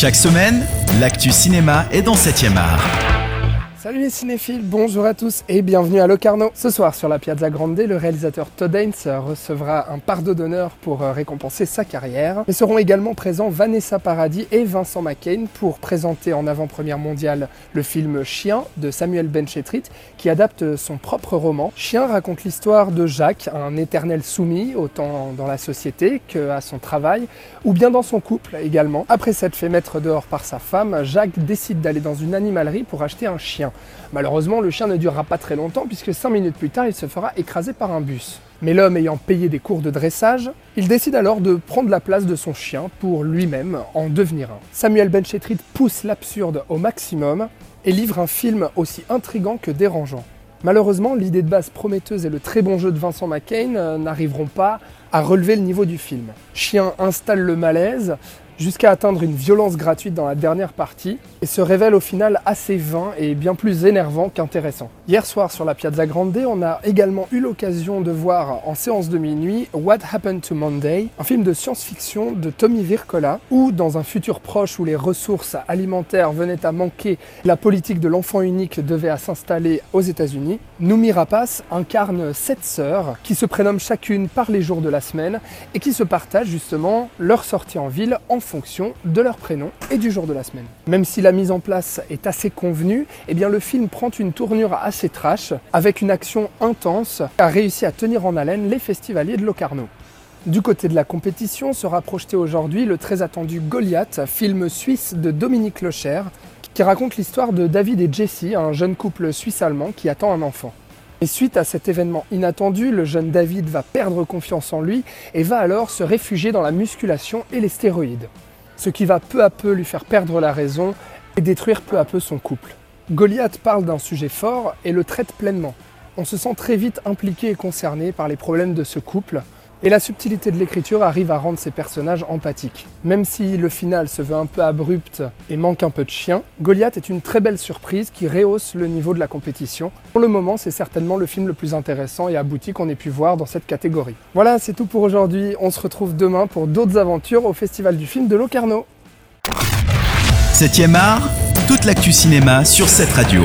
Chaque semaine, l'actu cinéma est dans 7e art. Salut les cinéphiles, bonjour à tous et bienvenue à Locarno. Ce soir sur la Piazza Grande, le réalisateur Todd Haynes recevra un pardo d'honneur pour euh, récompenser sa carrière. Mais seront également présents Vanessa Paradis et Vincent McCain pour présenter en avant-première mondiale le film Chien de Samuel Benchetrit qui adapte son propre roman. Chien raconte l'histoire de Jacques, un éternel soumis autant dans la société qu'à son travail ou bien dans son couple également. Après s'être fait mettre dehors par sa femme, Jacques décide d'aller dans une animalerie pour acheter un chien. Malheureusement, le chien ne durera pas très longtemps puisque 5 minutes plus tard, il se fera écraser par un bus. Mais l'homme ayant payé des cours de dressage, il décide alors de prendre la place de son chien pour lui-même en devenir un. Samuel Benchetrit pousse l'absurde au maximum et livre un film aussi intrigant que dérangeant. Malheureusement, l'idée de base prometteuse et le très bon jeu de Vincent McCain euh, n'arriveront pas à relever le niveau du film. Chien installe le malaise, jusqu'à atteindre une violence gratuite dans la dernière partie, et se révèle au final assez vain et bien plus énervant qu'intéressant. Hier soir sur la Piazza Grande, on a également eu l'occasion de voir en séance de minuit What Happened to Monday, un film de science-fiction de Tommy Vircola, où dans un futur proche où les ressources alimentaires venaient à manquer, la politique de l'enfant unique devait s'installer aux États-Unis, Noumi Rapace incarne sept sœurs qui se prénomment chacune par les jours de la semaine et qui se partagent justement leur sortie en ville en fonction de leur prénom et du jour de la semaine. Même si la mise en place est assez convenue, eh bien le film prend une tournure assez trash, avec une action intense, a réussi à tenir en haleine les festivaliers de Locarno. Du côté de la compétition sera projeté aujourd'hui le très attendu Goliath, film suisse de Dominique Locher, qui raconte l'histoire de David et Jessie, un jeune couple suisse-allemand qui attend un enfant. Et suite à cet événement inattendu, le jeune David va perdre confiance en lui et va alors se réfugier dans la musculation et les stéroïdes. Ce qui va peu à peu lui faire perdre la raison et détruire peu à peu son couple. Goliath parle d'un sujet fort et le traite pleinement. On se sent très vite impliqué et concerné par les problèmes de ce couple, et la subtilité de l'écriture arrive à rendre ces personnages empathiques. Même si le final se veut un peu abrupt et manque un peu de chien, Goliath est une très belle surprise qui rehausse le niveau de la compétition. Pour le moment, c'est certainement le film le plus intéressant et abouti qu'on ait pu voir dans cette catégorie. Voilà, c'est tout pour aujourd'hui. On se retrouve demain pour d'autres aventures au Festival du film de Locarno. 7e art, toute l'actu cinéma sur cette radio.